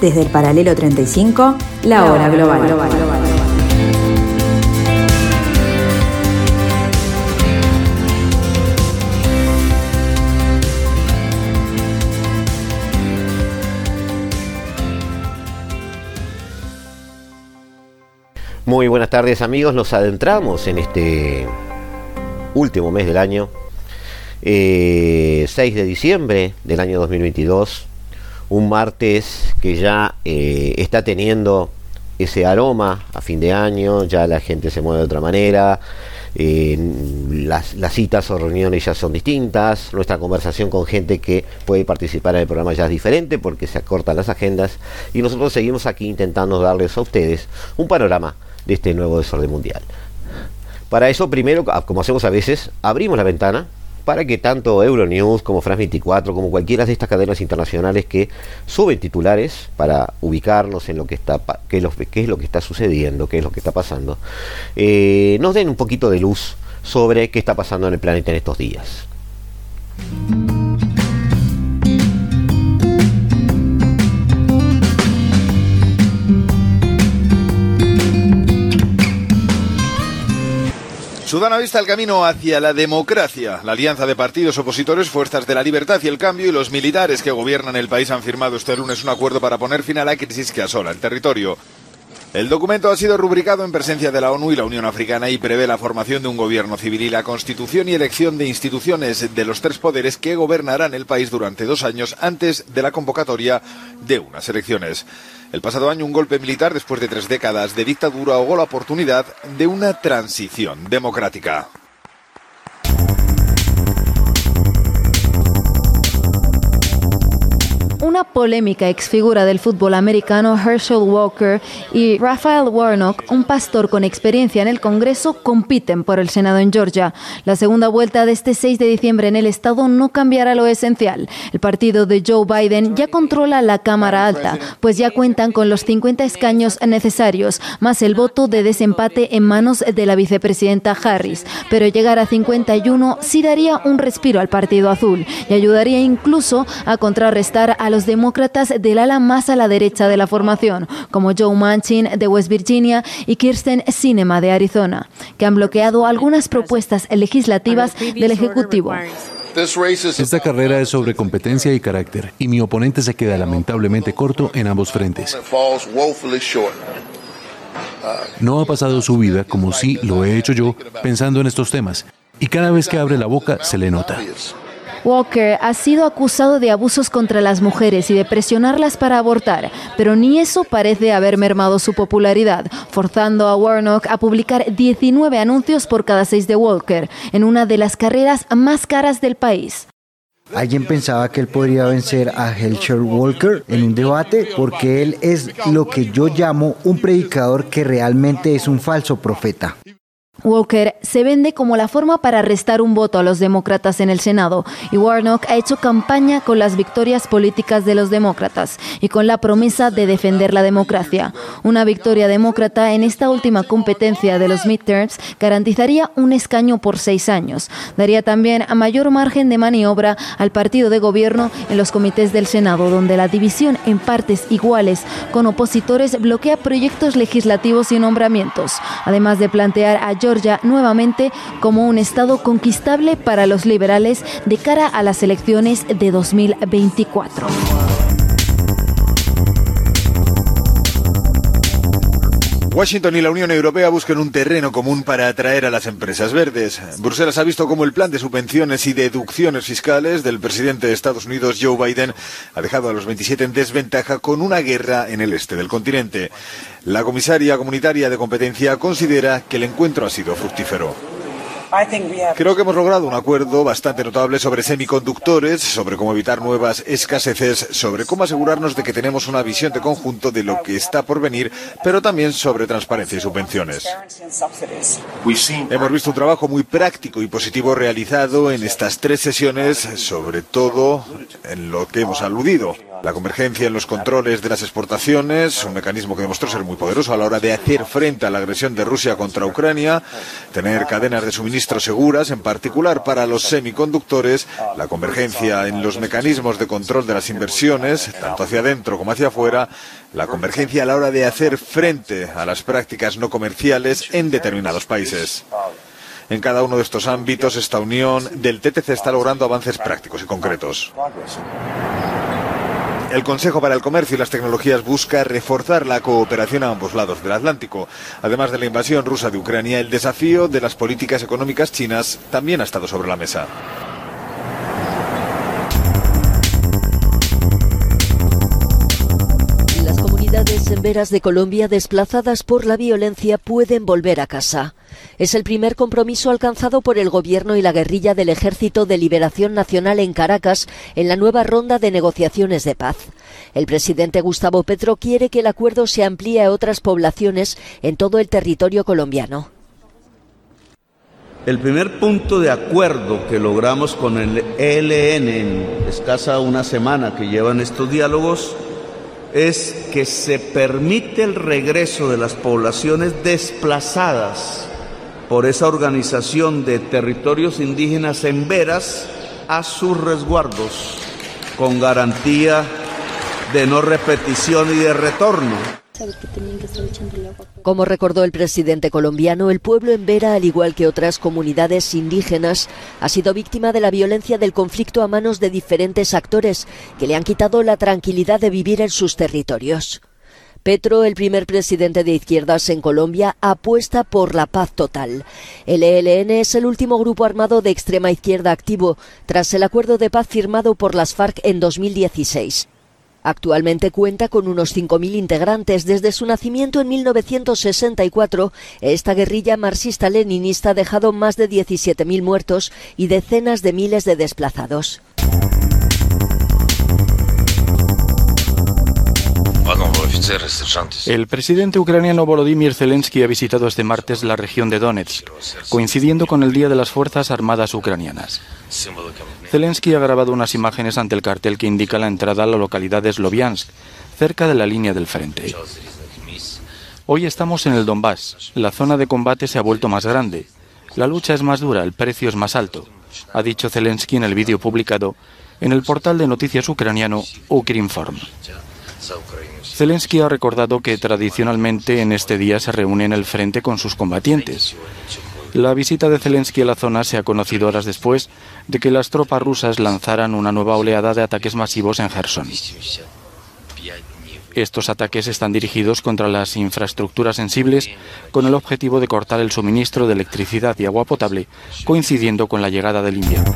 Desde el paralelo 35, la hora global. Muy buenas tardes amigos, nos adentramos en este último mes del año, 6 eh, de diciembre del año 2022, un martes que ya eh, está teniendo ese aroma a fin de año, ya la gente se mueve de otra manera, eh, las, las, citas o reuniones ya son distintas, nuestra conversación con gente que puede participar en el programa ya es diferente porque se acortan las agendas y nosotros seguimos aquí intentando darles a ustedes un panorama de este nuevo desorden mundial. Para eso, primero, como hacemos a veces, abrimos la ventana para que tanto Euronews como France 24, como cualquiera de estas cadenas internacionales que suben titulares para ubicarnos en lo que está, qué es lo, es lo que está sucediendo, qué es lo que está pasando, eh, nos den un poquito de luz sobre qué está pasando en el planeta en estos días. Sudán vista el camino hacia la democracia. La alianza de partidos opositores, Fuerzas de la Libertad y el Cambio y los militares que gobiernan el país han firmado este lunes un acuerdo para poner fin a la crisis que asola el territorio. El documento ha sido rubricado en presencia de la ONU y la Unión Africana y prevé la formación de un gobierno civil y la constitución y elección de instituciones de los tres poderes que gobernarán el país durante dos años antes de la convocatoria de unas elecciones. El pasado año un golpe militar después de tres décadas de dictadura ahogó la oportunidad de una transición democrática. Una polémica exfigura del fútbol americano, Herschel Walker, y Raphael Warnock, un pastor con experiencia en el Congreso, compiten por el Senado en Georgia. La segunda vuelta de este 6 de diciembre en el estado no cambiará lo esencial. El partido de Joe Biden ya controla la Cámara Alta, pues ya cuentan con los 50 escaños necesarios, más el voto de desempate en manos de la vicepresidenta Harris. Pero llegar a 51 sí daría un respiro al Partido Azul y ayudaría incluso a contrarrestar a los demócratas del ala más a la derecha de la formación, como Joe Manchin de West Virginia y Kirsten Sinema de Arizona, que han bloqueado algunas propuestas legislativas del Ejecutivo. Esta carrera es sobre competencia y carácter, y mi oponente se queda lamentablemente corto en ambos frentes. No ha pasado su vida como si lo he hecho yo pensando en estos temas, y cada vez que abre la boca se le nota. Walker ha sido acusado de abusos contra las mujeres y de presionarlas para abortar, pero ni eso parece haber mermado su popularidad, forzando a Warnock a publicar 19 anuncios por cada seis de Walker, en una de las carreras más caras del país. Alguien pensaba que él podría vencer a Helcher Walker en un debate porque él es lo que yo llamo un predicador que realmente es un falso profeta. Walker se vende como la forma para restar un voto a los demócratas en el Senado y Warnock ha hecho campaña con las victorias políticas de los demócratas y con la promesa de defender la democracia. Una victoria demócrata en esta última competencia de los midterms garantizaría un escaño por seis años. Daría también a mayor margen de maniobra al partido de gobierno en los comités del Senado, donde la división en partes iguales con opositores bloquea proyectos legislativos y nombramientos, además de plantear a Georgia nuevamente como un estado conquistable para los liberales de cara a las elecciones de 2024. Washington y la Unión Europea buscan un terreno común para atraer a las empresas verdes. Bruselas ha visto cómo el plan de subvenciones y deducciones fiscales del presidente de Estados Unidos, Joe Biden, ha dejado a los 27 en desventaja con una guerra en el este del continente. La comisaria comunitaria de competencia considera que el encuentro ha sido fructífero. Creo que hemos logrado un acuerdo bastante notable sobre semiconductores, sobre cómo evitar nuevas escaseces, sobre cómo asegurarnos de que tenemos una visión de conjunto de lo que está por venir, pero también sobre transparencia y subvenciones. Hemos visto un trabajo muy práctico y positivo realizado en estas tres sesiones, sobre todo en lo que hemos aludido. La convergencia en los controles de las exportaciones, un mecanismo que demostró ser muy poderoso a la hora de hacer frente a la agresión de Rusia contra Ucrania, tener cadenas de suministro seguras, en particular para los semiconductores, la convergencia en los mecanismos de control de las inversiones, tanto hacia adentro como hacia afuera, la convergencia a la hora de hacer frente a las prácticas no comerciales en determinados países. En cada uno de estos ámbitos, esta unión del TTC está logrando avances prácticos y concretos. El Consejo para el Comercio y las Tecnologías busca reforzar la cooperación a ambos lados del Atlántico. Además de la invasión rusa de Ucrania, el desafío de las políticas económicas chinas también ha estado sobre la mesa. Las comunidades en veras de Colombia desplazadas por la violencia pueden volver a casa. Es el primer compromiso alcanzado por el Gobierno y la guerrilla del Ejército de Liberación Nacional en Caracas en la nueva ronda de negociaciones de paz. El presidente Gustavo Petro quiere que el acuerdo se amplíe a otras poblaciones en todo el territorio colombiano. El primer punto de acuerdo que logramos con el ELN en escasa una semana que llevan estos diálogos es que se permite el regreso de las poblaciones desplazadas por esa organización de territorios indígenas en veras a sus resguardos con garantía de no repetición y de retorno. Como recordó el presidente colombiano, el pueblo en Vera, al igual que otras comunidades indígenas, ha sido víctima de la violencia del conflicto a manos de diferentes actores que le han quitado la tranquilidad de vivir en sus territorios. Petro, el primer presidente de izquierdas en Colombia, apuesta por la paz total. El ELN es el último grupo armado de extrema izquierda activo tras el acuerdo de paz firmado por las FARC en 2016. Actualmente cuenta con unos 5.000 integrantes. Desde su nacimiento en 1964, esta guerrilla marxista-leninista ha dejado más de 17.000 muertos y decenas de miles de desplazados. El presidente ucraniano Volodymyr Zelensky ha visitado este martes la región de Donetsk, coincidiendo con el Día de las Fuerzas Armadas Ucranianas. Zelensky ha grabado unas imágenes ante el cartel que indica la entrada a la localidad de Sloviansk, cerca de la línea del frente. Hoy estamos en el Donbass. La zona de combate se ha vuelto más grande. La lucha es más dura, el precio es más alto, ha dicho Zelensky en el vídeo publicado en el portal de noticias ucraniano Ukrinform. Zelensky ha recordado que tradicionalmente en este día se reúne en el frente con sus combatientes. La visita de Zelensky a la zona se ha conocido horas después de que las tropas rusas lanzaran una nueva oleada de ataques masivos en Gerson. Estos ataques están dirigidos contra las infraestructuras sensibles con el objetivo de cortar el suministro de electricidad y agua potable, coincidiendo con la llegada del invierno.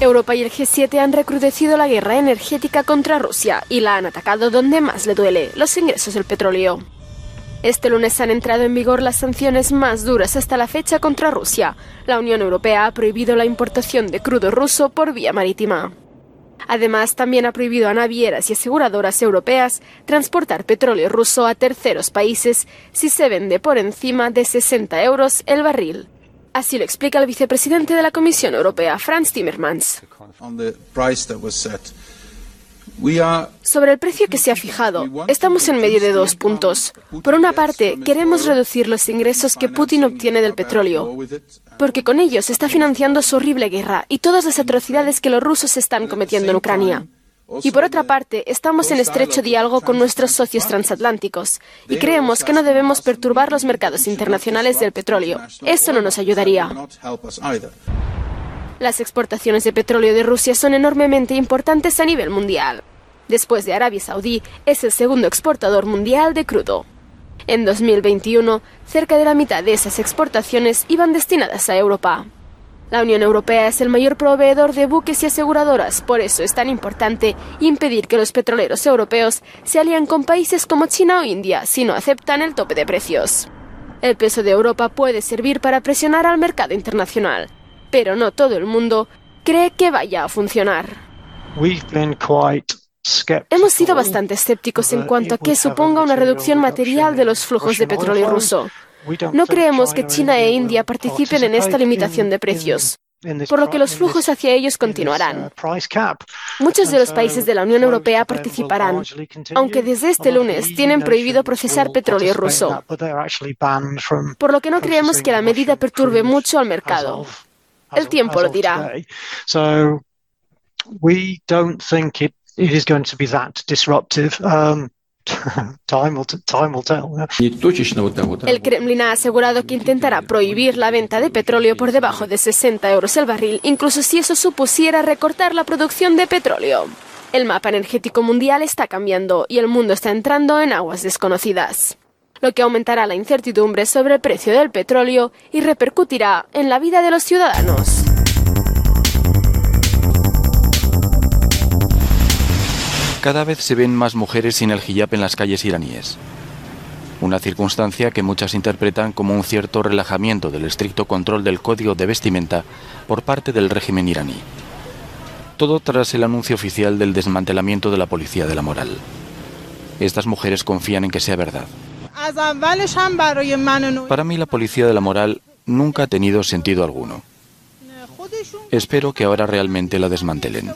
Europa y el G7 han recrudecido la guerra energética contra Rusia y la han atacado donde más le duele, los ingresos del petróleo. Este lunes han entrado en vigor las sanciones más duras hasta la fecha contra Rusia. La Unión Europea ha prohibido la importación de crudo ruso por vía marítima. Además, también ha prohibido a navieras y aseguradoras europeas transportar petróleo ruso a terceros países si se vende por encima de 60 euros el barril. Así lo explica el vicepresidente de la Comisión Europea, Franz Timmermans. Sobre el precio que se ha fijado, estamos en medio de dos puntos. Por una parte, queremos reducir los ingresos que Putin obtiene del petróleo, porque con ellos está financiando su horrible guerra y todas las atrocidades que los rusos están cometiendo en Ucrania. Y por otra parte, estamos en estrecho diálogo con nuestros socios transatlánticos y creemos que no debemos perturbar los mercados internacionales del petróleo. Eso no nos ayudaría. Las exportaciones de petróleo de Rusia son enormemente importantes a nivel mundial. Después de Arabia Saudí, es el segundo exportador mundial de crudo. En 2021, cerca de la mitad de esas exportaciones iban destinadas a Europa. La Unión Europea es el mayor proveedor de buques y aseguradoras, por eso es tan importante impedir que los petroleros europeos se alíen con países como China o India si no aceptan el tope de precios. El peso de Europa puede servir para presionar al mercado internacional, pero no todo el mundo cree que vaya a funcionar. Hemos sido bastante escépticos en cuanto a que suponga una reducción material de los flujos de petróleo ruso. No creemos que China e India participen en esta limitación de precios. por lo que los flujos hacia ellos continuarán. Muchos de los países de la Unión Europea participarán, aunque desde este lunes tienen prohibido procesar petróleo ruso, por lo que no creemos que la medida perturbe mucho al mercado. El tiempo lo dirá. El Kremlin ha asegurado que intentará prohibir la venta de petróleo por debajo de 60 euros el barril, incluso si eso supusiera recortar la producción de petróleo. El mapa energético mundial está cambiando y el mundo está entrando en aguas desconocidas, lo que aumentará la incertidumbre sobre el precio del petróleo y repercutirá en la vida de los ciudadanos. Cada vez se ven más mujeres sin el hijab en las calles iraníes. Una circunstancia que muchas interpretan como un cierto relajamiento del estricto control del código de vestimenta por parte del régimen iraní. Todo tras el anuncio oficial del desmantelamiento de la policía de la moral. Estas mujeres confían en que sea verdad. Para mí la policía de la moral nunca ha tenido sentido alguno. Espero que ahora realmente la desmantelen.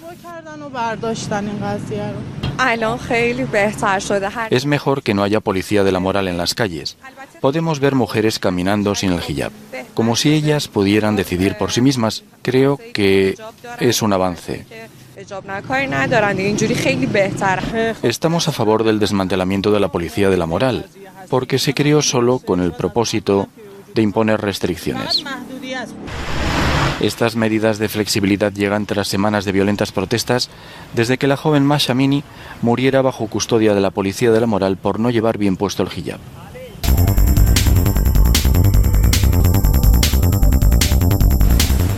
Es mejor que no haya policía de la moral en las calles. Podemos ver mujeres caminando sin el hijab, como si ellas pudieran decidir por sí mismas. Creo que es un avance. Estamos a favor del desmantelamiento de la policía de la moral, porque se creó solo con el propósito de imponer restricciones. Estas medidas de flexibilidad llegan tras semanas de violentas protestas desde que la joven Masha Mini muriera bajo custodia de la policía de la moral por no llevar bien puesto el hijab.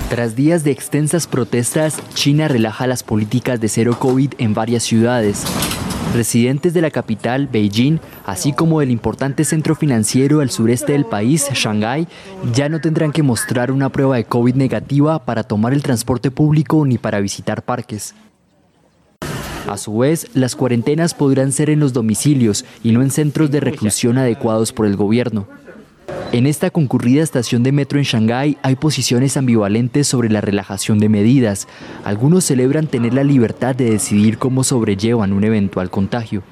Tras días de extensas protestas, China relaja las políticas de cero COVID en varias ciudades. Residentes de la capital, Beijing, así como del importante centro financiero al sureste del país, Shanghái, ya no tendrán que mostrar una prueba de COVID negativa para tomar el transporte público ni para visitar parques. A su vez, las cuarentenas podrán ser en los domicilios y no en centros de reclusión adecuados por el gobierno. En esta concurrida estación de metro en Shanghái hay posiciones ambivalentes sobre la relajación de medidas. Algunos celebran tener la libertad de decidir cómo sobrellevan un eventual contagio.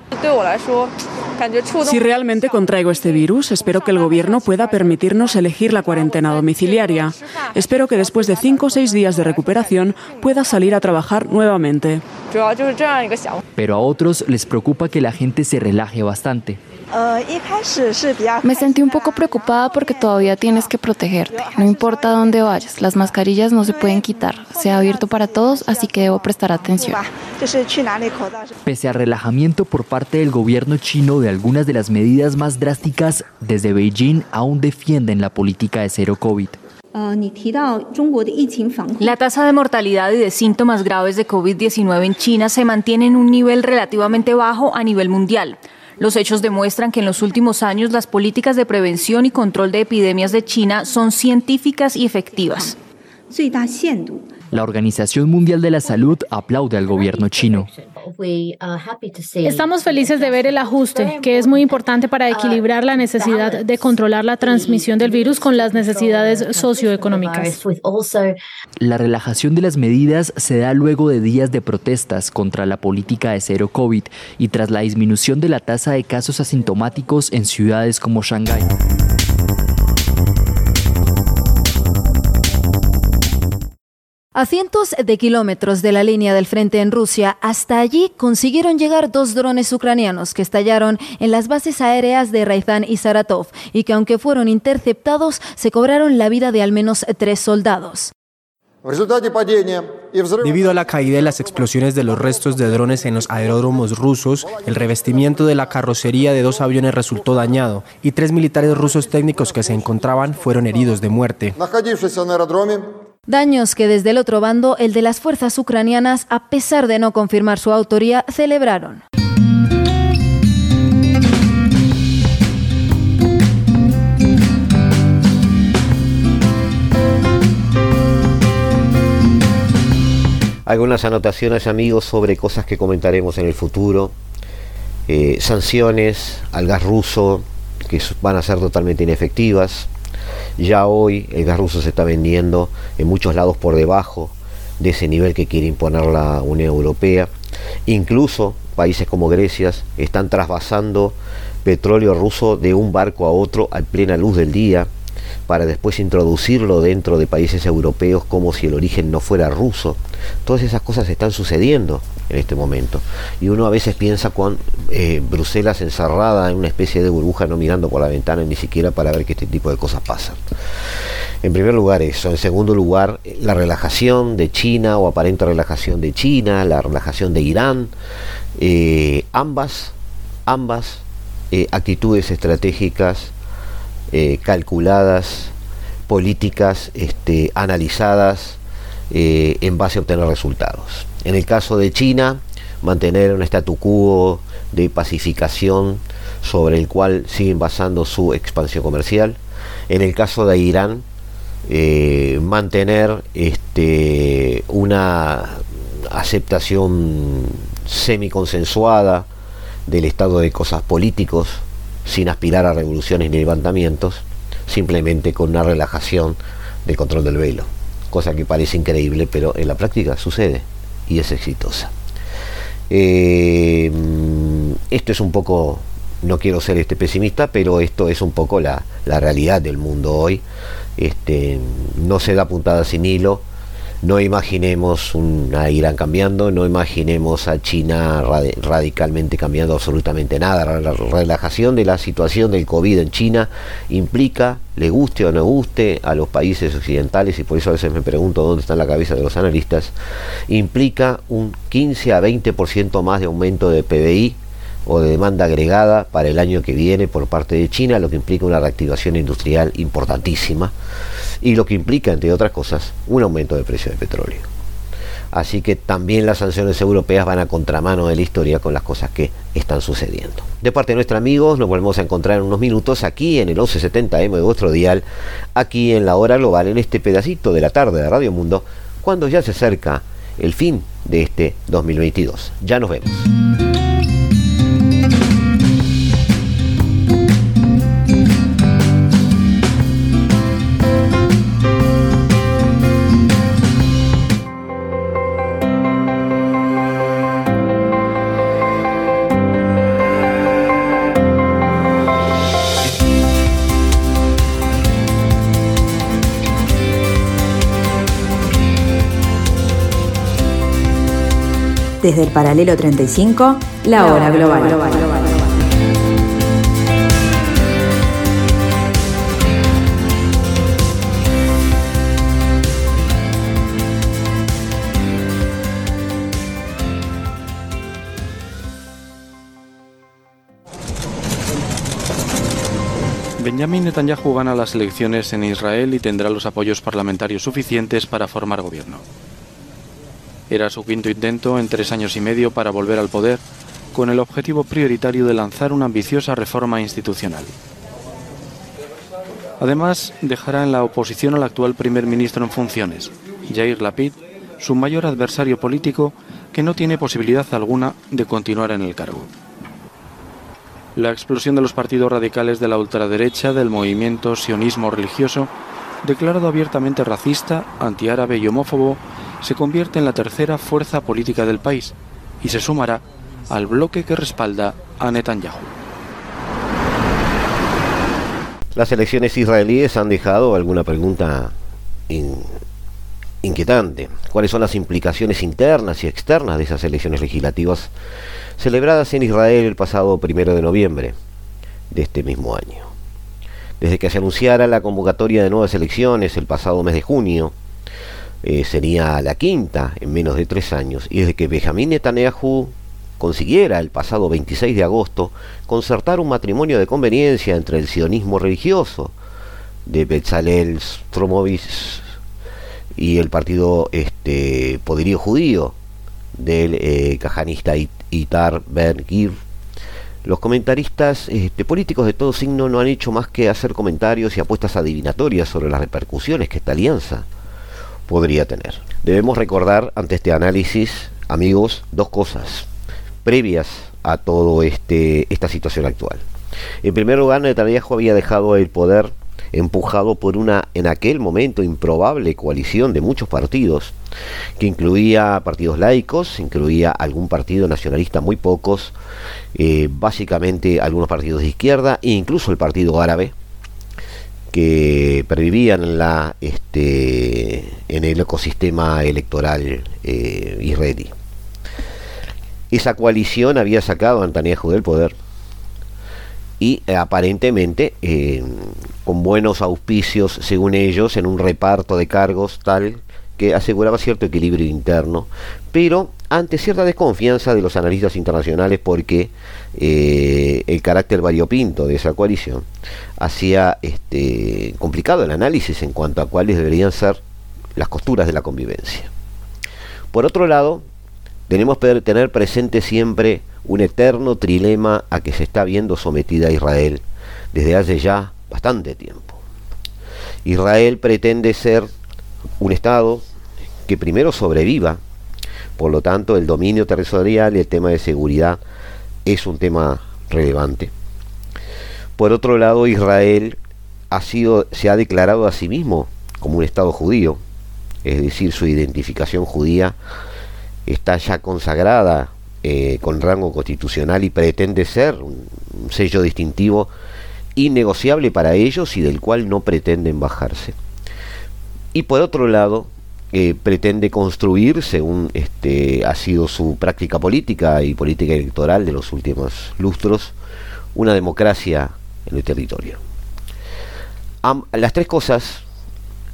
Si realmente contraigo este virus, espero que el gobierno pueda permitirnos elegir la cuarentena domiciliaria. Espero que después de cinco o seis días de recuperación pueda salir a trabajar nuevamente. Pero a otros les preocupa que la gente se relaje bastante. Me sentí un poco preocupada porque todavía tienes que protegerte. No importa dónde vayas, las mascarillas no se pueden quitar. Se ha abierto para todos, así que debo prestar atención. Pese al relajamiento por parte del gobierno chino de algunas de las medidas más drásticas, desde Beijing aún defienden la política de cero COVID. La tasa de mortalidad y de síntomas graves de COVID-19 en China se mantiene en un nivel relativamente bajo a nivel mundial. Los hechos demuestran que en los últimos años las políticas de prevención y control de epidemias de China son científicas y efectivas. La Organización Mundial de la Salud aplaude al gobierno chino. Estamos felices de ver el ajuste, que es muy importante para equilibrar la necesidad de controlar la transmisión del virus con las necesidades socioeconómicas. La relajación de las medidas se da luego de días de protestas contra la política de cero COVID y tras la disminución de la tasa de casos asintomáticos en ciudades como Shanghái. A cientos de kilómetros de la línea del frente en Rusia, hasta allí consiguieron llegar dos drones ucranianos que estallaron en las bases aéreas de Raizán y Saratov y que aunque fueron interceptados, se cobraron la vida de al menos tres soldados. Debido a la caída y las explosiones de los restos de drones en los aeródromos rusos, el revestimiento de la carrocería de dos aviones resultó dañado y tres militares rusos técnicos que se encontraban fueron heridos de muerte. Daños que desde el otro bando, el de las fuerzas ucranianas, a pesar de no confirmar su autoría, celebraron. Algunas anotaciones amigos sobre cosas que comentaremos en el futuro. Eh, sanciones al gas ruso que van a ser totalmente inefectivas Ya hoy el gas ruso se está vendiendo en muchos lados por debajo de ese nivel que quiere imponer la Unión Europea. Incluso países como Grecia están trasvasando petróleo ruso de un barco a otro a plena luz del día para después introducirlo dentro de países europeos como si el origen no fuera ruso. Todas esas cosas están sucediendo en este momento. Y uno a veces piensa con eh, Bruselas encerrada en una especie de burbuja, no mirando por la ventana ni siquiera para ver que este tipo de cosas pasan. En primer lugar eso. En segundo lugar, la relajación de China o aparente relajación de China, la relajación de Irán. Eh, ambas, ambas eh, actitudes estratégicas eh, calculadas, políticas este, analizadas eh, en base a obtener resultados. En el caso de China, mantener un statu quo de pacificación sobre el cual siguen basando su expansión comercial. En el caso de Irán, eh, mantener este, una aceptación semi-consensuada del estado de cosas políticos sin aspirar a revoluciones ni levantamientos, simplemente con una relajación del control del velo, cosa que parece increíble, pero en la práctica sucede y es exitosa. Eh, esto es un poco, no quiero ser este pesimista, pero esto es un poco la, la realidad del mundo hoy. Este, no se da puntada sin hilo no imaginemos una Irán cambiando, no imaginemos a China radicalmente cambiando absolutamente nada. La relajación de la situación del COVID en China implica, le guste o no guste a los países occidentales, y por eso a veces me pregunto dónde está la cabeza de los analistas, implica un 15 a 20% más de aumento de PBI o de demanda agregada para el año que viene por parte de China, lo que implica una reactivación industrial importantísima y lo que implica, entre otras cosas, un aumento del precio del petróleo. Así que también las sanciones europeas van a contramano de la historia con las cosas que están sucediendo. De parte de nuestros amigos, nos volvemos a encontrar en unos minutos aquí en el 1170M de vuestro dial, aquí en la hora global, en este pedacito de la tarde de Radio Mundo, cuando ya se acerca el fin de este 2022. Ya nos vemos. Desde el paralelo 35, la hora global. Benjamin Netanyahu gana las elecciones en Israel y tendrá los apoyos parlamentarios suficientes para formar gobierno. Era su quinto intento en tres años y medio para volver al poder, con el objetivo prioritario de lanzar una ambiciosa reforma institucional. Además, dejará en la oposición al actual primer ministro en funciones, Jair Lapid, su mayor adversario político, que no tiene posibilidad alguna de continuar en el cargo. La explosión de los partidos radicales de la ultraderecha del movimiento sionismo religioso, declarado abiertamente racista, antiárabe y homófobo, se convierte en la tercera fuerza política del país y se sumará al bloque que respalda a Netanyahu. Las elecciones israelíes han dejado alguna pregunta inquietante. ¿Cuáles son las implicaciones internas y externas de esas elecciones legislativas celebradas en Israel el pasado primero de noviembre de este mismo año? Desde que se anunciara la convocatoria de nuevas elecciones el pasado mes de junio, eh, sería la quinta en menos de tres años, y desde que Benjamín Netanyahu consiguiera el pasado 26 de agosto concertar un matrimonio de conveniencia entre el sionismo religioso de Bezalel Stromovitz y el partido este, poderío judío del eh, cajanista Itar Ben Gir. Los comentaristas este, políticos de todo signo no han hecho más que hacer comentarios y apuestas adivinatorias sobre las repercusiones que esta alianza podría tener. Debemos recordar ante este análisis, amigos, dos cosas previas a todo este esta situación actual. En primer lugar, Netanyahu había dejado el poder empujado por una en aquel momento improbable coalición de muchos partidos, que incluía partidos laicos, incluía algún partido nacionalista, muy pocos, eh, básicamente algunos partidos de izquierda e incluso el Partido Árabe, que pervivían la, este, en el ecosistema electoral eh, israelí. Esa coalición había sacado a Netanyahu del poder y eh, aparentemente eh, con buenos auspicios, según ellos, en un reparto de cargos tal que aseguraba cierto equilibrio interno, pero ante cierta desconfianza de los analistas internacionales porque eh, el carácter variopinto de esa coalición hacía este, complicado el análisis en cuanto a cuáles deberían ser las costuras de la convivencia. Por otro lado, tenemos que tener presente siempre un eterno trilema a que se está viendo sometida Israel desde hace ya bastante tiempo. Israel pretende ser un Estado que primero sobreviva, por lo tanto el dominio territorial y el tema de seguridad es un tema relevante. Por otro lado, Israel ha sido, se ha declarado a sí mismo como un Estado judío, es decir, su identificación judía está ya consagrada eh, con rango constitucional y pretende ser un sello distintivo innegociable para ellos y del cual no pretenden bajarse. Y por otro lado, pretende construir, según este, ha sido su práctica política y política electoral de los últimos lustros, una democracia en el territorio. las tres cosas,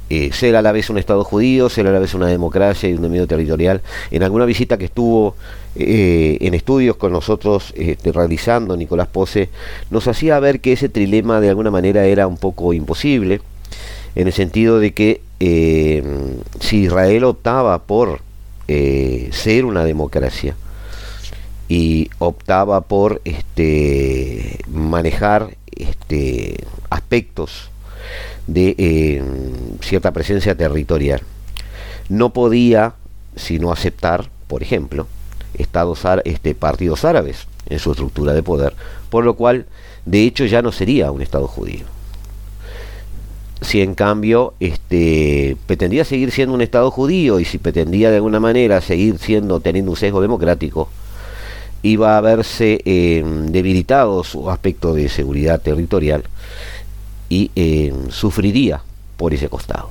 eh, ser a la vez un Estado judío, ser a la vez una democracia y un dominio territorial, en alguna visita que estuvo eh, en estudios con nosotros este, realizando Nicolás Pose, nos hacía ver que ese trilema de alguna manera era un poco imposible, en el sentido de que eh, si Israel optaba por eh, ser una democracia y optaba por este, manejar este, aspectos de eh, cierta presencia territorial, no podía sino aceptar, por ejemplo, estados este, partidos árabes en su estructura de poder, por lo cual, de hecho, ya no sería un Estado judío si en cambio este, pretendía seguir siendo un Estado judío y si pretendía de alguna manera seguir siendo teniendo un sesgo democrático, iba a verse em, debilitado su aspecto de seguridad territorial y em, sufriría por ese costado.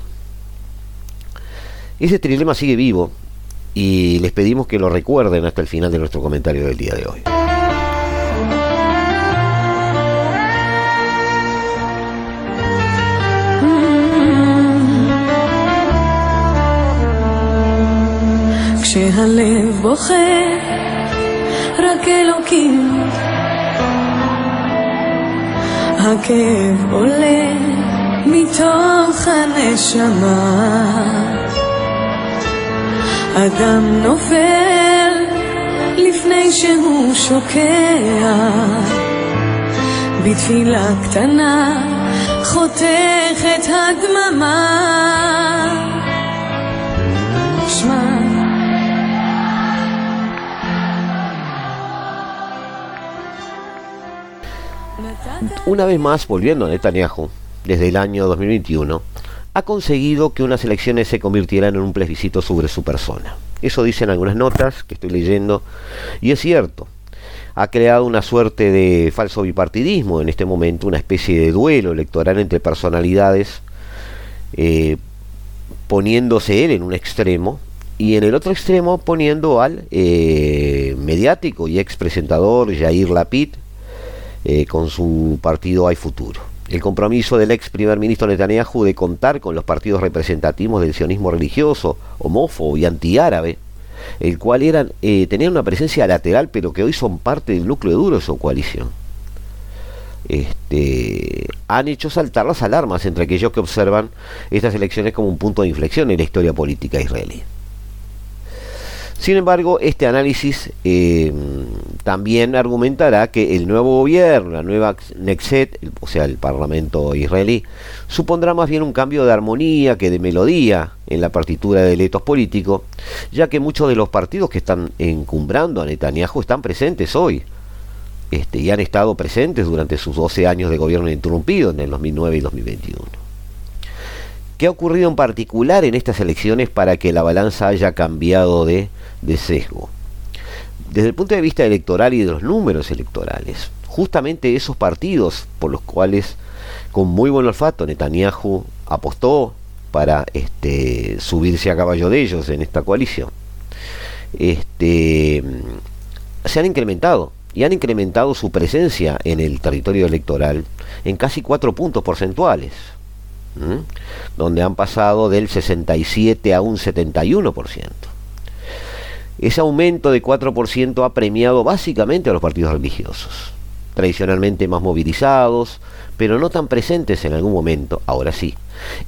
Ese trilema sigue vivo y les pedimos que lo recuerden hasta el final de nuestro comentario del día de hoy. כשהלב בוכה, רק אלוקים. הכאב עולה מתוך הנשמה. אדם נופל לפני שהוא שוקע, בתפילה קטנה חותך את הדממה. Una vez más, volviendo a Netanyahu, desde el año 2021, ha conseguido que unas elecciones se convirtieran en un plebiscito sobre su persona. Eso dicen algunas notas que estoy leyendo, y es cierto. Ha creado una suerte de falso bipartidismo en este momento, una especie de duelo electoral entre personalidades, eh, poniéndose él en un extremo y en el otro extremo poniendo al eh, mediático y ex presentador Jair Lapid, eh, con su partido Hay Futuro. El compromiso del ex primer ministro Netanyahu de contar con los partidos representativos del sionismo religioso, homófobo y antiárabe, el cual eran, eh, tenían una presencia lateral, pero que hoy son parte del núcleo duro de su coalición. Este, han hecho saltar las alarmas entre aquellos que observan estas elecciones como un punto de inflexión en la historia política israelí. Sin embargo, este análisis eh, también argumentará que el nuevo gobierno, la nueva Nexet, o sea, el Parlamento israelí, supondrá más bien un cambio de armonía que de melodía en la partitura del etos político, ya que muchos de los partidos que están encumbrando a Netanyahu están presentes hoy. Este, y han estado presentes durante sus 12 años de gobierno interrumpido en el 2009 y 2021. ¿Qué ha ocurrido en particular en estas elecciones para que la balanza haya cambiado de, sesgo? Desde el punto de vista electoral y de los números electorales, justamente esos partidos por los cuales con muy buen olfato Netanyahu apostó para este, subirse a caballo de ellos en esta coalición, este, se han incrementado y han incrementado su presencia en el territorio electoral en casi cuatro puntos porcentuales, donde han pasado del 67 a un 71%. Ese aumento de 4% ha premiado básicamente a los partidos religiosos, tradicionalmente más movilizados, pero no tan presentes en algún momento, ahora sí,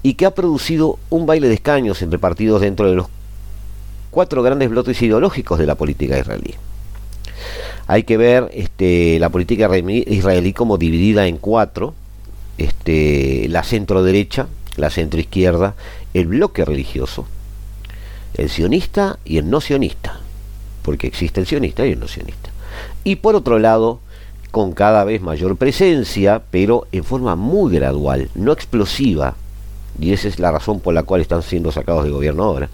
y que ha producido un baile de escaños entre partidos dentro de los cuatro grandes bloques ideológicos de la política israelí. Hay que ver este, la política israelí como dividida en cuatro, este, la centro derecha, la centro izquierda, el bloque religioso, el sionista y el no sionista, porque existe el sionista y el no sionista. Y por otro lado, con cada vez mayor presencia, pero en forma muy gradual, no explosiva, y esa es la razón por la cual están siendo sacados de gobierno ahora,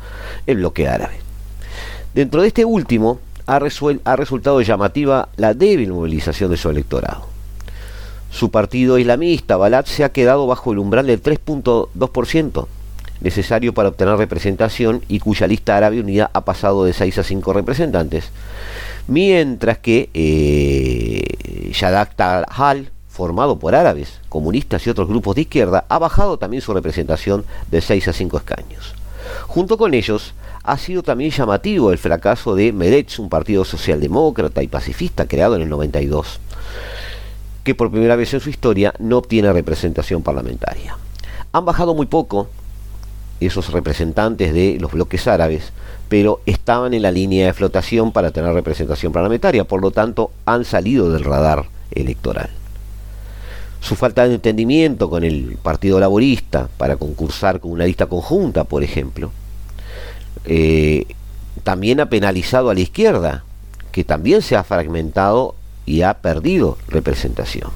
el bloque árabe. Dentro de este último ha, ha resultado llamativa la débil movilización de su electorado. Su partido islamista, Balat, se ha quedado bajo el umbral del 3.2%, necesario para obtener representación y cuya lista árabe unida ha pasado de 6 a 5 representantes, mientras que eh, Shadak Tal-Hal, formado por árabes, comunistas y otros grupos de izquierda, ha bajado también su representación de 6 a 5 escaños. Junto con ellos, ha sido también llamativo el fracaso de Meretz, un partido socialdemócrata y pacifista creado en el 92, que por primera vez en su historia no obtiene representación parlamentaria. Han bajado muy poco esos representantes de los bloques árabes, pero estaban en la línea de flotación para tener representación parlamentaria, por lo tanto han salido del radar electoral. Su falta de entendimiento con el Partido Laborista para concursar con una lista conjunta, por ejemplo, eh, también ha penalizado a la izquierda, que también se ha fragmentado y ha perdido representación.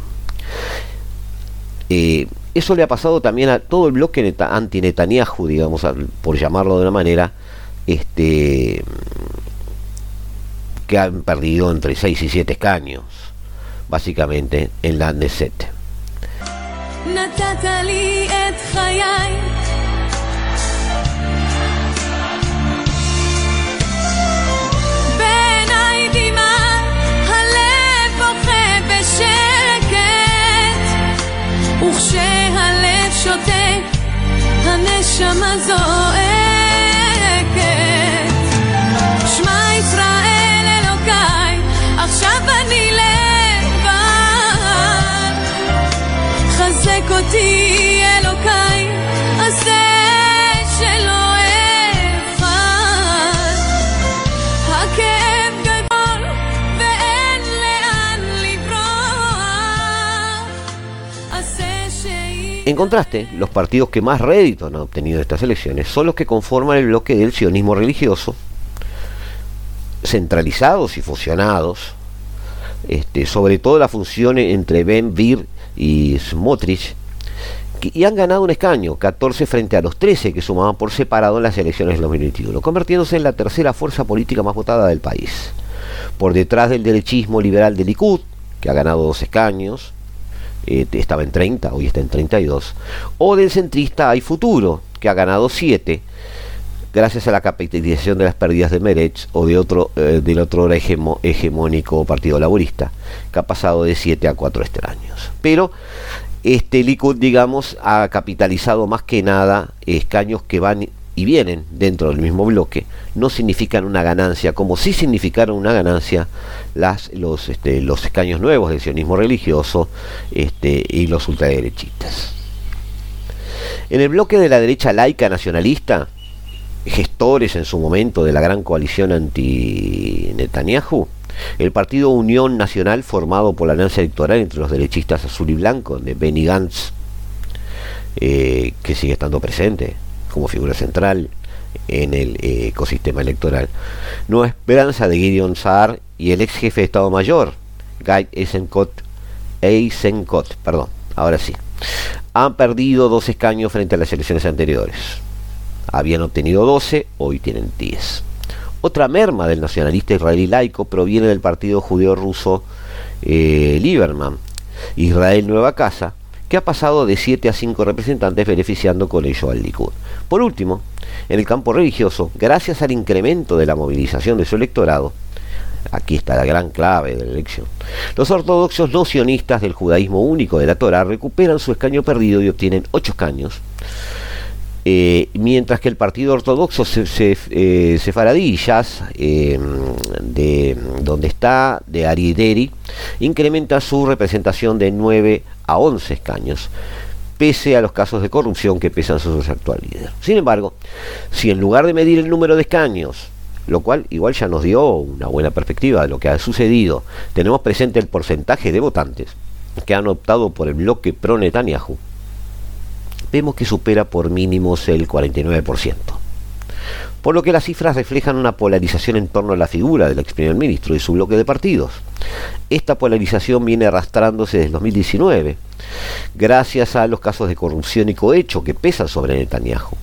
Eh, eso le ha pasado también a todo el bloque anti-Netanyahu, digamos, por llamarlo de una manera, este, que han perdido entre 6 y 7 escaños, básicamente, en la Neset. כשהלב שותק, הנשמה זועק En contraste, los partidos que más rédito han obtenido estas elecciones son los que conforman el bloque del sionismo religioso, centralizados y fusionados, este, sobre todo la función entre Ben Bir y Smotrich, y han ganado un escaño, 14 frente a los 13 que sumaban por separado en las elecciones del 2021, convirtiéndose en la tercera fuerza política más votada del país. Por detrás del derechismo liberal de Likud, que ha ganado dos escaños, eh, estaba en 30, hoy está en 32, o del centrista Hay Futuro, que ha ganado 7, gracias a la capitalización de las pérdidas de Meretz o de otro, eh, del otro hegemónico Partido Laborista, que ha pasado de 7 a 4 extraños. Pero este Likud, digamos, ha capitalizado más que nada escaños que van y vienen dentro del mismo bloque, no significan una ganancia, como sí significaron una ganancia las, los, este, los escaños nuevos del sionismo religioso este, y los ultraderechistas. En el bloque de la derecha laica nacionalista, gestores en su momento de la gran coalición anti-Netanyahu, el partido Unión Nacional, formado por la alianza electoral entre los derechistas azul y blanco de Benny Gantz, eh, que sigue estando presente como figura central en el eh, ecosistema electoral. Nueva Esperanza de Gideon Saar y el ex jefe de Estado Mayor, Guy Eisenkot, Eisenkot perdón, ahora sí, han perdido dos escaños frente a las elecciones anteriores. Habían obtenido 12, hoy tienen 10. Otra merma del nacionalista israelí laico proviene del partido judeo ruso eh, Lieberman, Israel Nueva Casa, que ha pasado de 7 a 5 representantes beneficiando con ello al Likud. Por último, en el campo religioso, gracias al incremento de la movilización de su electorado, aquí está la gran clave de la elección, los ortodoxos no sionistas del judaísmo único de la Torah recuperan su escaño perdido y obtienen 8 escaños, eh, mientras que el partido ortodoxo se, eh, eh, de donde está de Arideri, incrementa su representación de 9 a 11 escaños, pese a los casos de corrupción que pesan sobre su actual. Sin embargo, si en lugar de medir el número de escaños, lo cual igual ya nos dio una buena perspectiva de lo que ha sucedido, tenemos presente el porcentaje de votantes que han optado por el bloque pro Netanyahu, vemos que supera por mínimos el 49%. Por lo que las cifras reflejan una polarización en torno a la figura del ex primer ministro y su bloque de partidos. Esta polarización viene arrastrándose desde el 2019, gracias a los casos de corrupción y cohecho que pesan sobre Netanyahu.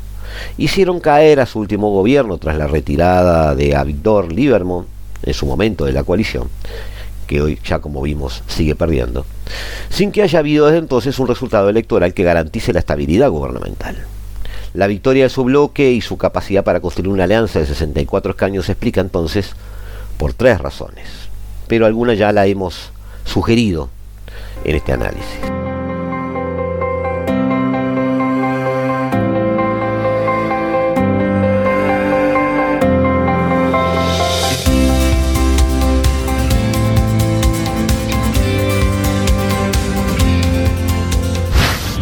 Hicieron caer a su último gobierno tras la retirada de Avigdor Lieberman, en su momento de la coalición, que hoy ya como vimos sigue perdiendo, sin que haya habido desde entonces un resultado electoral que garantice la estabilidad gubernamental. La victoria de su bloque y su capacidad para construir una alianza de 64 escaños se explica entonces por tres razones, pero alguna ya la hemos sugerido en este análisis.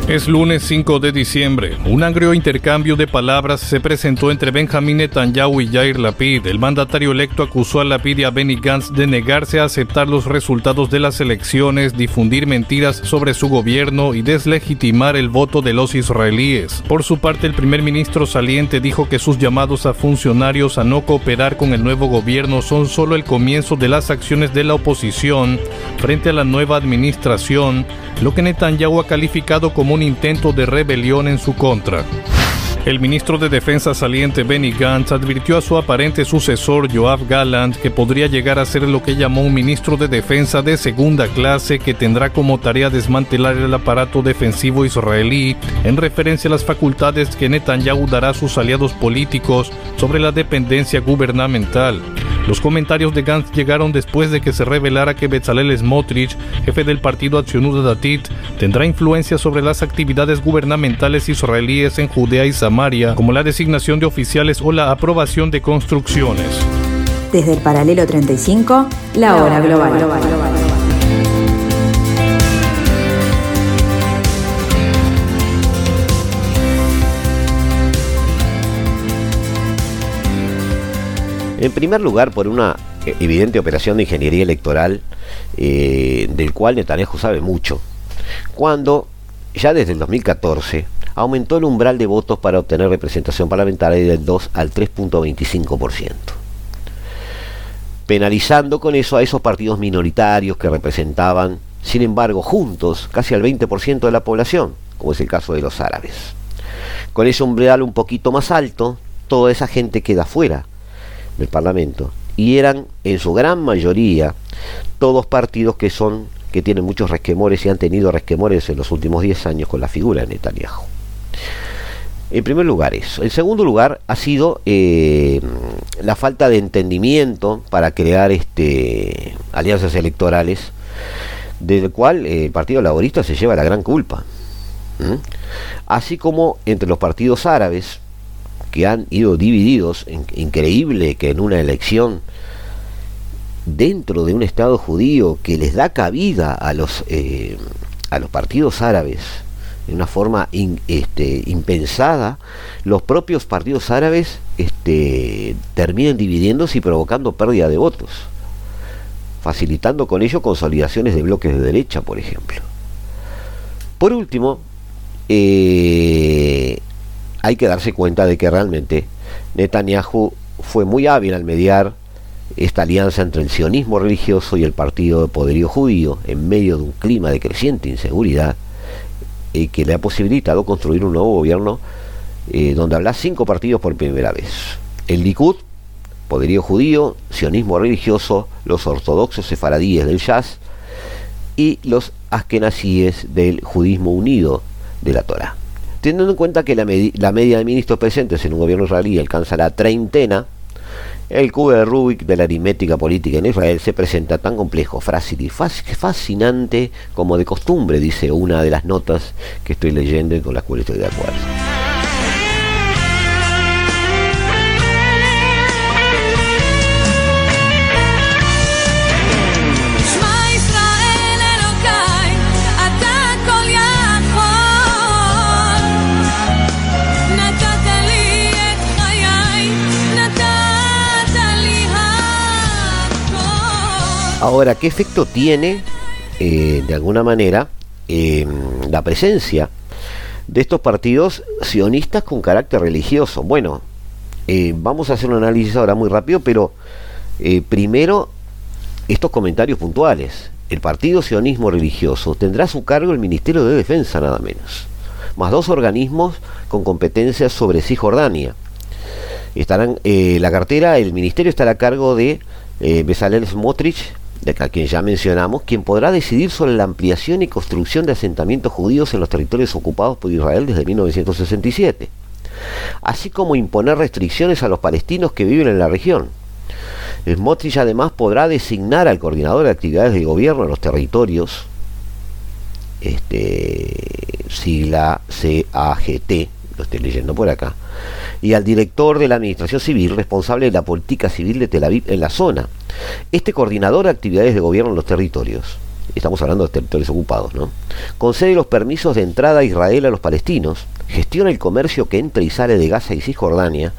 Es lunes 5 de diciembre. Un agrio intercambio de palabras se presentó entre Benjamín Netanyahu y Yair Lapid. El mandatario electo acusó a Lapid y a Benny Gantz de negarse a aceptar los resultados de las elecciones, difundir mentiras sobre su gobierno y deslegitimar el voto de los israelíes. Por su parte, el primer ministro saliente dijo que sus llamados a funcionarios a no cooperar con el nuevo gobierno son solo el comienzo de las acciones de la oposición frente a la nueva administración, lo que Netanyahu ha calificado como un intento de rebelión en su contra. El ministro de Defensa saliente Benny Gantz advirtió a su aparente sucesor Joab Gallant que podría llegar a ser lo que llamó un ministro de defensa de segunda clase que tendrá como tarea desmantelar el aparato defensivo israelí en referencia a las facultades que Netanyahu dará a sus aliados políticos sobre la dependencia gubernamental. Los comentarios de Gantz llegaron después de que se revelara que Bezalel Smotrich, jefe del partido Accionuda Datit, tendrá influencia sobre las actividades gubernamentales israelíes en Judea y Samaria, como la designación de oficiales o la aprobación de construcciones. Desde el paralelo 35, la hora global. En primer lugar, por una evidente operación de ingeniería electoral eh, del cual Netanyahu sabe mucho, cuando ya desde el 2014 aumentó el umbral de votos para obtener representación parlamentaria del 2 al 3.25%, penalizando con eso a esos partidos minoritarios que representaban, sin embargo, juntos casi al 20% de la población, como es el caso de los árabes. Con ese umbral un poquito más alto, toda esa gente queda fuera del Parlamento y eran en su gran mayoría todos partidos que son que tienen muchos resquemores y han tenido resquemores en los últimos 10 años con la figura de Netanyahu. En primer lugar eso. En segundo lugar ha sido eh, la falta de entendimiento para crear este, alianzas electorales, del cual eh, el Partido Laborista se lleva la gran culpa. Así como entre los partidos árabes, que han ido divididos. Increíble que en una elección dentro de un Estado judío que les da cabida a los, eh, a los partidos árabes de una forma este, impensada, los propios partidos árabes este, terminan dividiéndose y provocando pérdida de votos, facilitando con ello consolidaciones de bloques de derecha, por ejemplo. Por último, eh, hay que darse cuenta de que realmente Netanyahu fue muy hábil al mediar esta alianza entre el sionismo religioso y el partido de poderío judío en medio de un clima de creciente inseguridad eh, que le ha posibilitado construir un nuevo gobierno eh, donde habla cinco partidos por primera vez. El Likud, poderío judío, sionismo religioso, los ortodoxos sefaradíes del Jazz y los askenazíes del judismo unido de la Torah. Teniendo en cuenta que la, media de ministros presentes en un gobierno israelí alcanza la treintena, el cubo de Rubik de la aritmética política en Israel se presenta tan complejo, frágil y fascinante como de costumbre, dice una de las notas que estoy leyendo y con las cuales estoy de acuerdo. Ahora, ¿qué efecto tiene, eh, de alguna manera, em, la presencia de estos partidos sionistas con carácter religioso? Bueno, eh, vamos a hacer un análisis ahora muy rápido, pero eh, primero estos comentarios puntuales. El partido sionismo religioso tendrá a su cargo el Ministerio de Defensa, nada menos, más dos organismos con competencias sobre Cisjordania. Estarán, la cartera, el ministerio estará a cargo de Bezalel Smotrich, a quien ya mencionamos, quien podrá decidir sobre la ampliación y construcción de asentamientos judíos en los territorios ocupados por Israel desde 1967, así como imponer restricciones a los palestinos que viven en la región. Smotrich además podrá designar al coordinador de actividades de gobierno en los territorios, este, sigla CAGT, lo estoy leyendo por acá, y al director de la Administración Civil responsable de la política civil de Tel Aviv en la zona. Este coordinador de actividades de gobierno en los territorios, estamos hablando de territorios ocupados, ¿no? concede los permisos de entrada a Israel a los palestinos, gestiona el comercio que entra y sale de Gaza y Cisjordania,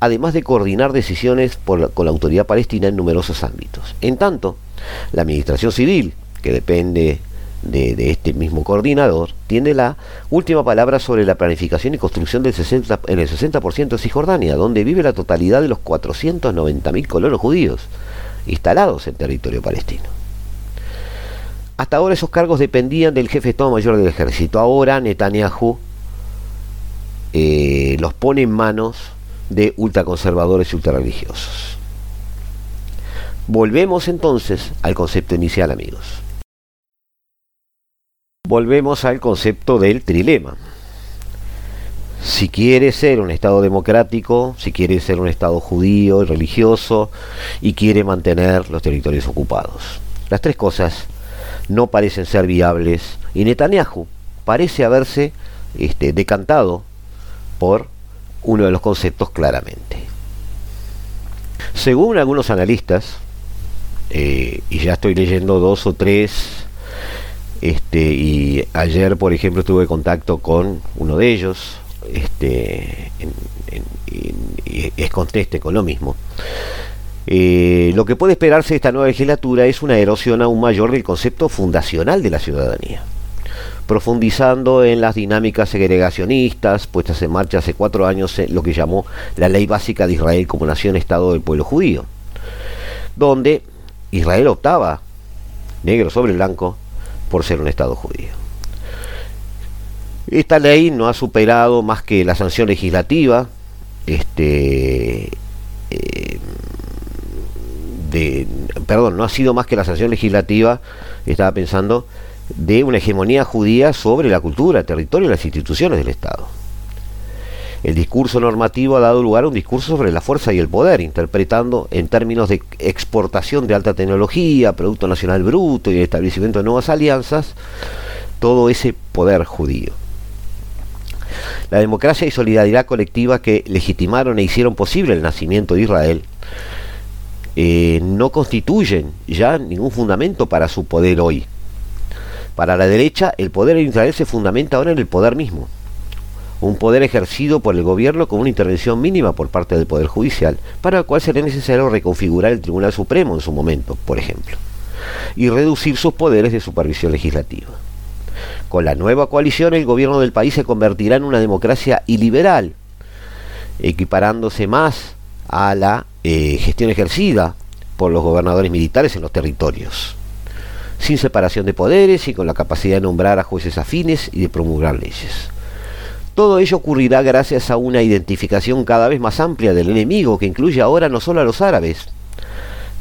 además de coordinar decisiones con la autoridad palestina en numerosos ámbitos. En tanto, la Administración Civil, que depende de, este mismo coordinador, tiene la última palabra sobre la planificación y construcción del 60, en el 60% de Cisjordania, donde vive la totalidad de los 490.000 colonos judíos instalados en territorio palestino. Hasta ahora esos cargos dependían del jefe de Estado Mayor del Ejército. Ahora Netanyahu eh, los pone en manos de ultraconservadores y ultrarreligiosos. Volvemos entonces al concepto inicial, amigos. Volvemos al concepto del trilema. Si quiere ser un Estado democrático, si quiere ser un Estado judío y religioso y quiere mantener los territorios ocupados. Las tres cosas no parecen ser viables y Netanyahu parece haberse este, decantado por uno de los conceptos claramente. Según algunos analistas, eh, y ya estoy leyendo dos o tres este, y ayer, por ejemplo, tuve contacto con uno de ellos, este, es conteste con lo mismo. Eh, lo que puede esperarse de esta nueva legislatura es una erosión aún mayor del concepto fundacional de la ciudadanía, profundizando en las dinámicas segregacionistas puestas en marcha hace cuatro años en lo que llamó la Ley Básica de Israel como Nación-Estado del pueblo judío, donde Israel optaba, negro sobre blanco, por ser un Estado judío. Esta ley no ha superado más que la sanción legislativa, este, eh, de, perdón, no ha sido más que la sanción legislativa, estaba pensando, de una hegemonía judía sobre la cultura, el territorio y las instituciones del Estado. El discurso normativo ha dado lugar a un discurso sobre la fuerza y el poder, interpretando en términos de exportación de alta tecnología, Producto Nacional Bruto y el establecimiento de nuevas alianzas, todo ese poder judío. La democracia y solidaridad colectiva que legitimaron e hicieron posible el nacimiento de Israel eh, no constituyen ya ningún fundamento para su poder hoy. Para la derecha, el poder en Israel se fundamenta ahora en el poder mismo un poder ejercido por el gobierno con una intervención mínima por parte del Poder Judicial, para lo cual sería necesario reconfigurar el Tribunal Supremo en su momento, por ejemplo, y reducir sus poderes de supervisión legislativa. Con la nueva coalición el gobierno del país se convertirá en una democracia iliberal, equiparándose más a la eh, gestión ejercida por los gobernadores militares en los territorios. sin separación de poderes y con la capacidad de nombrar a jueces afines y de promulgar leyes. Todo ello ocurrirá gracias a una identificación cada vez más amplia del enemigo que incluye ahora no solo a los árabes,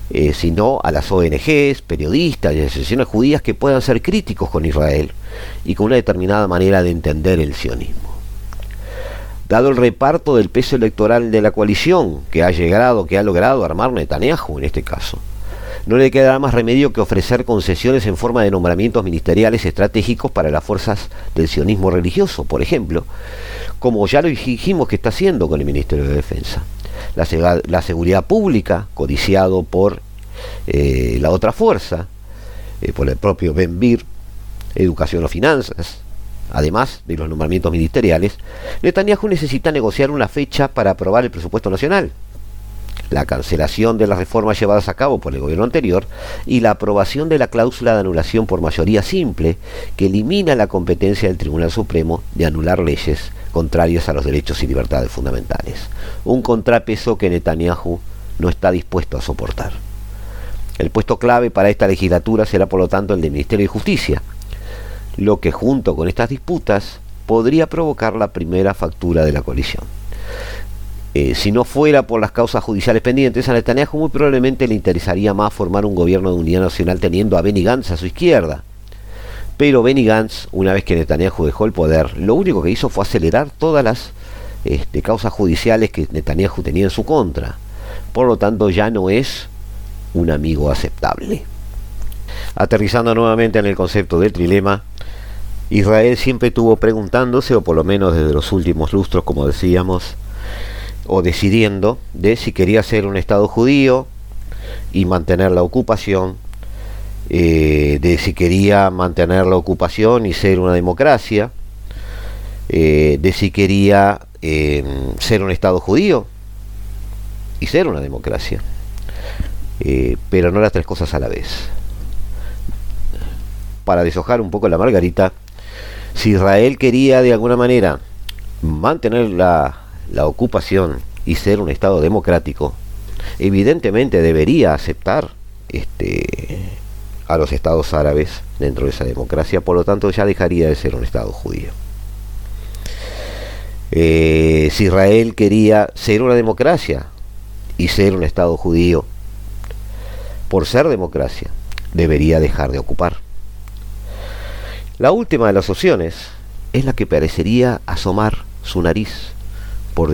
eh, sino a las ONGs, periodistas y asociaciones judías que puedan ser críticos con Israel y con una determinada manera de entender el sionismo. Dado el reparto del peso electoral de la coalición que ha llegado, que ha logrado armar Netanyahu en este caso, no le quedará más remedio que ofrecer concesiones en forma de nombramientos ministeriales estratégicos para las fuerzas del sionismo religioso, por ejemplo, como ya lo dijimos que está haciendo con el Ministerio de Defensa. La, seguridad pública, codiciado por eh, la otra fuerza, eh, por el propio Benvir, educación o finanzas, además de los nombramientos ministeriales, Netanyahu necesita negociar una fecha para aprobar el presupuesto nacional la cancelación de las reformas llevadas a cabo por el gobierno anterior y la aprobación de la cláusula de anulación por mayoría simple que elimina la competencia del Tribunal Supremo de anular leyes contrarias a los derechos y libertades fundamentales. Un contrapeso que Netanyahu no está dispuesto a soportar. El puesto clave para esta legislatura será por lo tanto el del Ministerio de Justicia, lo que junto con estas disputas podría provocar la primera factura de la coalición. Eh, si no fuera por las causas judiciales pendientes, a Netanyahu muy probablemente le interesaría más formar un gobierno de unidad nacional teniendo a Benny Gantz a su izquierda. Pero Benny Gantz, una vez que Netanyahu dejó el poder, lo único que hizo fue acelerar todas las este, causas judiciales que Netanyahu tenía en su contra. Por lo tanto, ya no es un amigo aceptable. Aterrizando nuevamente en el concepto del trilema, Israel siempre estuvo preguntándose, o por lo menos desde los últimos lustros, como decíamos, o decidiendo de si quería ser un Estado judío y mantener la ocupación, eh, de si quería mantener la ocupación y ser una democracia, eh, de si quería em, ser un Estado judío y ser una democracia, eh, pero no las tres cosas a la vez. Para deshojar un poco la margarita, si Israel quería de alguna manera mantener la la ocupación y ser un Estado democrático, evidentemente debería aceptar este, a los estados árabes dentro de esa democracia, por lo tanto ya dejaría de ser un Estado judío. Eh, si Israel quería ser una democracia y ser un Estado judío, por ser democracia, debería dejar de ocupar. La última de las opciones es la que parecería asomar su nariz por,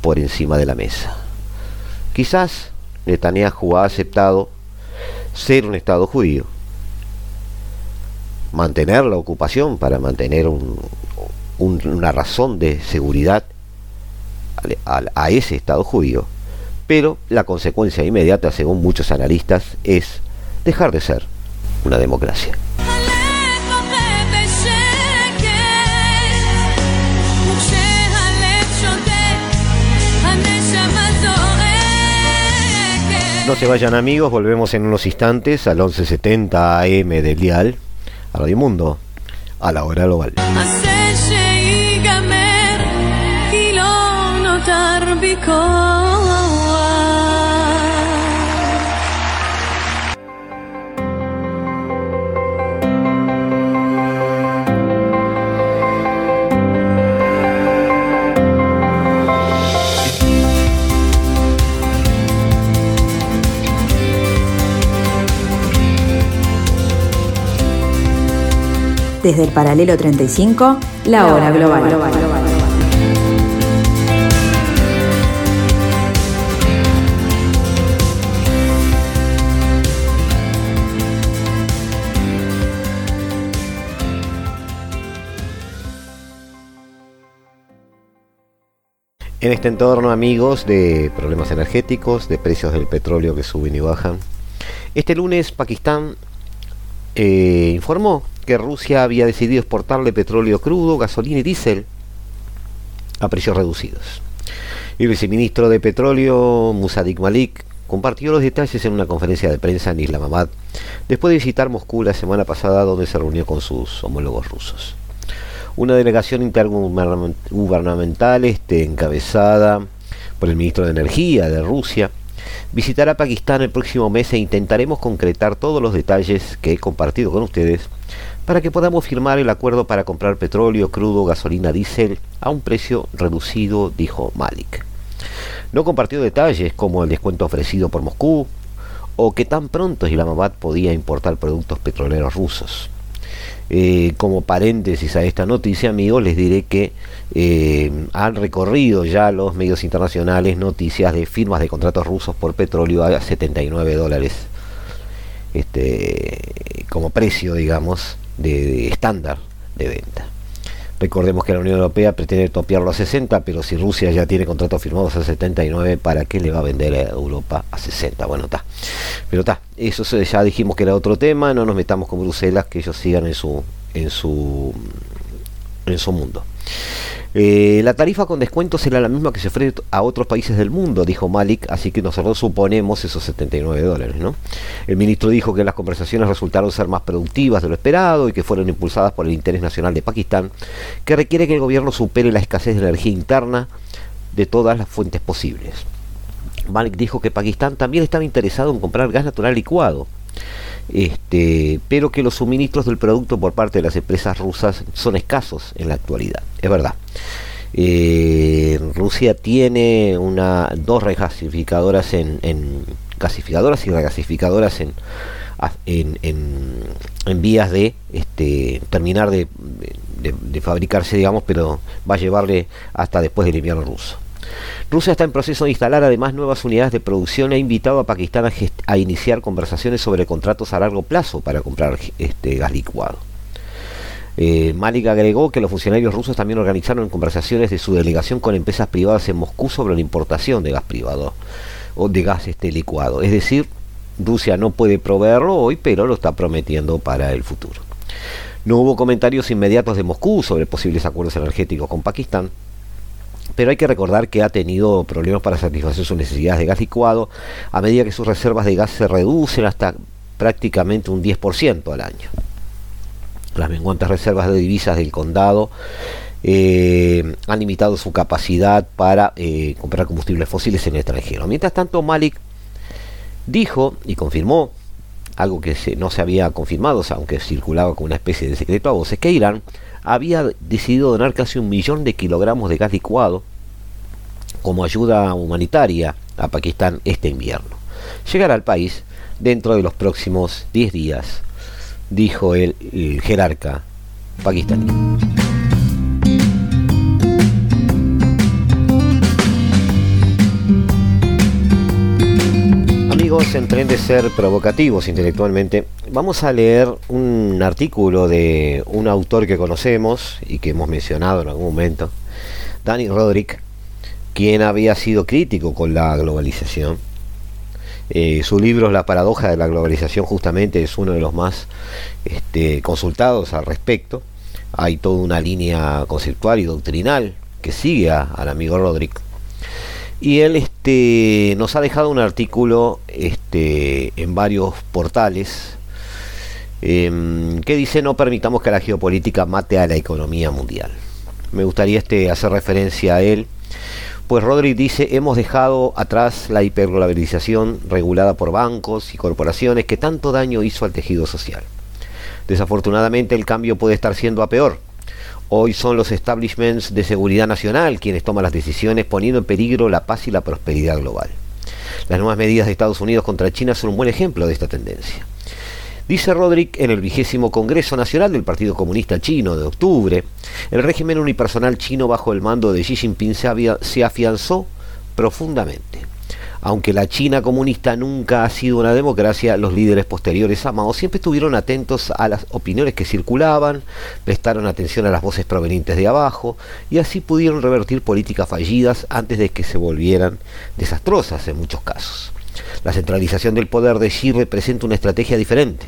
por encima de la mesa. Quizás Netanyahu ha aceptado ser un Estado judío, mantener la ocupación para mantener una razón de seguridad a ese Estado judío, pero la consecuencia inmediata, según muchos analistas, es dejar de ser una democracia. No se vayan amigos, volvemos en unos instantes al 1170 AM del Dial, a Radio Mundo, a la hora global. Desde el paralelo 35, la hora global. En este entorno, amigos, de problemas energéticos, de precios del petróleo que suben y bajan, este lunes Pakistán eh, informó que Rusia había decidido exportarle petróleo crudo, gasolina y diésel a precios reducidos. El viceministro de Petróleo, Musadik Malik, compartió los detalles en una conferencia de prensa en Islamabad, después de visitar Moscú la semana pasada, donde se reunió con sus homólogos rusos. Una delegación intergubernamental este, encabezada por el ministro de Energía de Rusia visitará Pakistán el próximo mes e intentaremos concretar todos los detalles que he compartido con ustedes para que podamos firmar el acuerdo para comprar petróleo, crudo, gasolina, diésel a un precio reducido, dijo Malik. No compartió detalles como el descuento ofrecido por Moscú o que tan pronto Islamabad podía importar productos petroleros rusos. Eh, como paréntesis a esta noticia, amigos, les diré que eh, han recorrido ya los medios internacionales noticias de firmas de contratos rusos por petróleo a 79 dólares este, como precio, digamos, de estándar de venta. Recordemos que la Unión Europea pretende topearlo a 60, pero si Rusia ya tiene contratos firmados a 79, ¿para qué le va a vender a Europa a 60? Bueno, está. Pero está, eso ya dijimos que era otro tema, no nos metamos con Bruselas, que ellos sigan en su en su en su mundo. Eh, la tarifa con descuento será la misma que se ofrece a otros países del mundo, dijo Malik, así que nosotros suponemos esos 79 dólares. ¿no? El ministro dijo que las conversaciones resultaron ser más productivas de lo esperado y que fueron impulsadas por el interés nacional de Pakistán, que requiere que el gobierno supere la escasez de energía interna de todas las fuentes posibles. Malik dijo que Pakistán también estaba interesado en comprar gas natural licuado este, pero que los suministros del producto por parte de las empresas rusas son escasos en la actualidad. Es verdad. Eh, Rusia tiene una, dos regasificadoras en, gasificadoras y regasificadoras en, en, en, vías de este, terminar de, de, fabricarse, digamos, pero va a llevarle hasta después del invierno ruso. Rusia está en proceso de instalar además nuevas unidades de producción e ha invitado a Pakistán a, iniciar conversaciones sobre contratos a largo plazo para comprar este gas licuado. Eh, Malik agregó que los funcionarios rusos también organizaron conversaciones de su delegación con empresas privadas en Moscú sobre la importación de gas privado o de gas este licuado. Es decir, Rusia no puede proveerlo hoy, pero lo está prometiendo para el futuro. No hubo comentarios inmediatos de Moscú sobre posibles acuerdos energéticos con Pakistán, pero hay que recordar que ha tenido problemas para satisfacer sus necesidades de gas licuado a medida que sus reservas de gas se reducen hasta prácticamente un 10% al año. Las menguantes reservas de divisas del condado eh, han limitado su capacidad para eh, comprar combustibles fósiles en el extranjero. Mientras tanto, Malik dijo y confirmó algo que no se había confirmado, aunque circulaba con una especie de secreto a voces, que Irán había decidido donar casi un millón de kilogramos de gas licuado como ayuda humanitaria a Pakistán este invierno. Llegará al país dentro de los próximos 10 días, dijo el, el jerarca pakistaní. En tren de ser provocativos intelectualmente, vamos a leer un artículo de un autor que conocemos y que hemos mencionado en algún momento, Danny Roderick, quien había sido crítico con la globalización. Eh, su libro La paradoja de la globalización justamente es uno de los más este, consultados al respecto. Hay toda una línea conceptual y doctrinal que sigue al amigo Roderick y él este, nos ha dejado un artículo este, en varios portales em, que dice no permitamos que la geopolítica mate a la economía mundial. Me gustaría este, hacer referencia a él, pues Rodri dice hemos dejado atrás la hiperglobalización regulada por bancos y corporaciones que tanto daño hizo al tejido social. Desafortunadamente el cambio puede estar siendo a peor Hoy son los establishments de seguridad nacional quienes toman las decisiones poniendo en peligro la paz y la prosperidad global. Las nuevas medidas de Estados Unidos contra China son un buen ejemplo de esta tendencia. Dice Roderick en el vigésimo Congreso Nacional del Partido Comunista Chino de octubre, el régimen unipersonal chino bajo el mando de Xi Jinping se, se afianzó profundamente. Aunque la China comunista nunca ha sido una democracia, los líderes posteriores a Mao siempre estuvieron atentos a las opiniones que circulaban, prestaron atención a las voces provenientes de abajo y así pudieron revertir políticas fallidas antes de que se volvieran desastrosas en muchos casos. La centralización del poder de Xi representa una estrategia diferente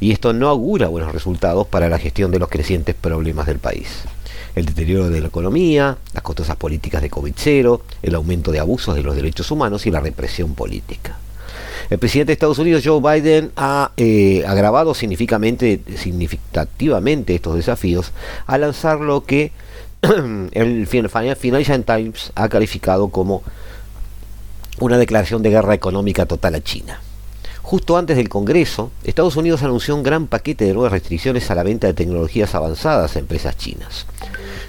y esto no augura buenos resultados para la gestión de los crecientes problemas del país el deterioro de la economía, las costosas políticas de COVID-0, el aumento de abusos de los derechos humanos y la represión política. El presidente de Estados Unidos, Joe Biden, ha eh, agravado significativamente estos desafíos al lanzar lo que el Financial Times ha calificado como una declaración de guerra económica total a China. Justo antes del Congreso, Estados Unidos anunció un gran paquete de nuevas restricciones a la venta de tecnologías avanzadas a empresas chinas.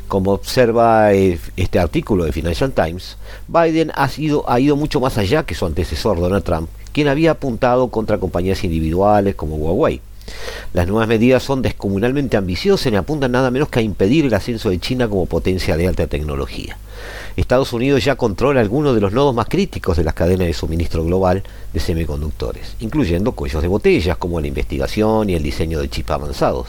Como observa eh, este artículo de Financial Times, Biden ha, ido mucho más allá que su antecesor Donald Trump, quien había apuntado contra compañías individuales como Huawei. Las nuevas medidas son descomunalmente ambiciosas y apuntan nada menos que a impedir el ascenso de China como potencia de alta tecnología. Estados Unidos ya controla algunos de los nodos más críticos de las cadenas de suministro global de semiconductores, incluyendo cuellos de botellas como la investigación y el diseño de chips avanzados.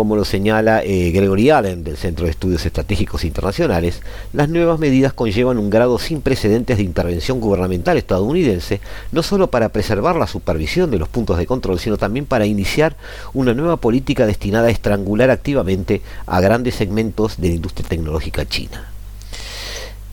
Como lo señala eh, Gregory Allen del Centro de Estudios Estratégicos Internacionales, las nuevas medidas conllevan un grado sin precedentes de intervención gubernamental estadounidense, no solo para preservar la supervisión de los puntos de control, sino también para iniciar una nueva política destinada a estrangular activamente a grandes segmentos de la industria tecnológica china.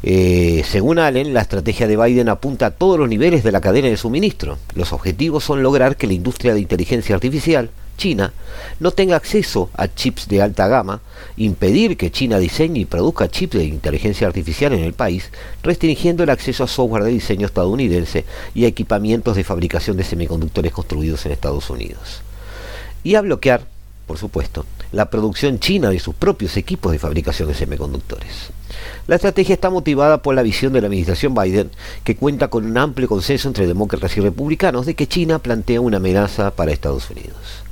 Eh, según Allen, la estrategia de Biden apunta a todos los niveles de la cadena de suministro. Los objetivos son lograr que la industria de inteligencia artificial, China, no tenga acceso a chips de alta gama, impedir que China diseñe y produzca chips de inteligencia artificial en el país, restringiendo el acceso a software de diseño estadounidense y a equipamientos de fabricación de semiconductores construidos en Estados Unidos. Y a bloquear, por supuesto, la producción china de sus propios equipos de fabricación de semiconductores. La estrategia está motivada por la visión de la administración Biden, que cuenta con un amplio consenso entre demócratas y republicanos de que China plantea una amenaza para Estados Unidos.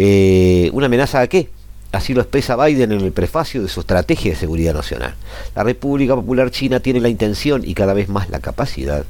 Eh, ¿Una amenaza a qué? Así lo expresa Biden en el prefacio de su estrategia de seguridad nacional. La República Popular China tiene la intención y cada vez más la capacidad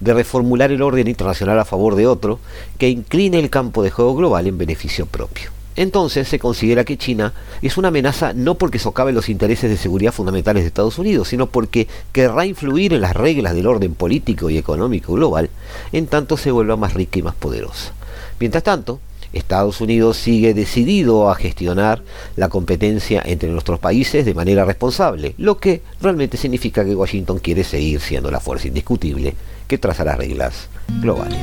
de reformular el orden internacional a favor de otro que incline el campo de juego global en beneficio propio. Entonces se considera que China es una amenaza no porque socave los intereses de seguridad fundamentales de Estados Unidos, sino porque querrá influir en las reglas del orden político y económico global, en tanto se vuelva más rica y más poderosa. Mientras tanto, Estados Unidos sigue decidido a gestionar la competencia entre nuestros países de manera responsable, lo que realmente significa que Washington quiere seguir siendo la fuerza indiscutible que traza las reglas globales.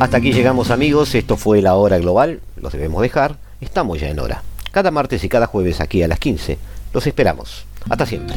Hasta aquí llegamos amigos, esto fue la hora global, los debemos dejar, estamos ya en hora. Cada martes y cada jueves aquí a las 15, los esperamos. Hasta siempre.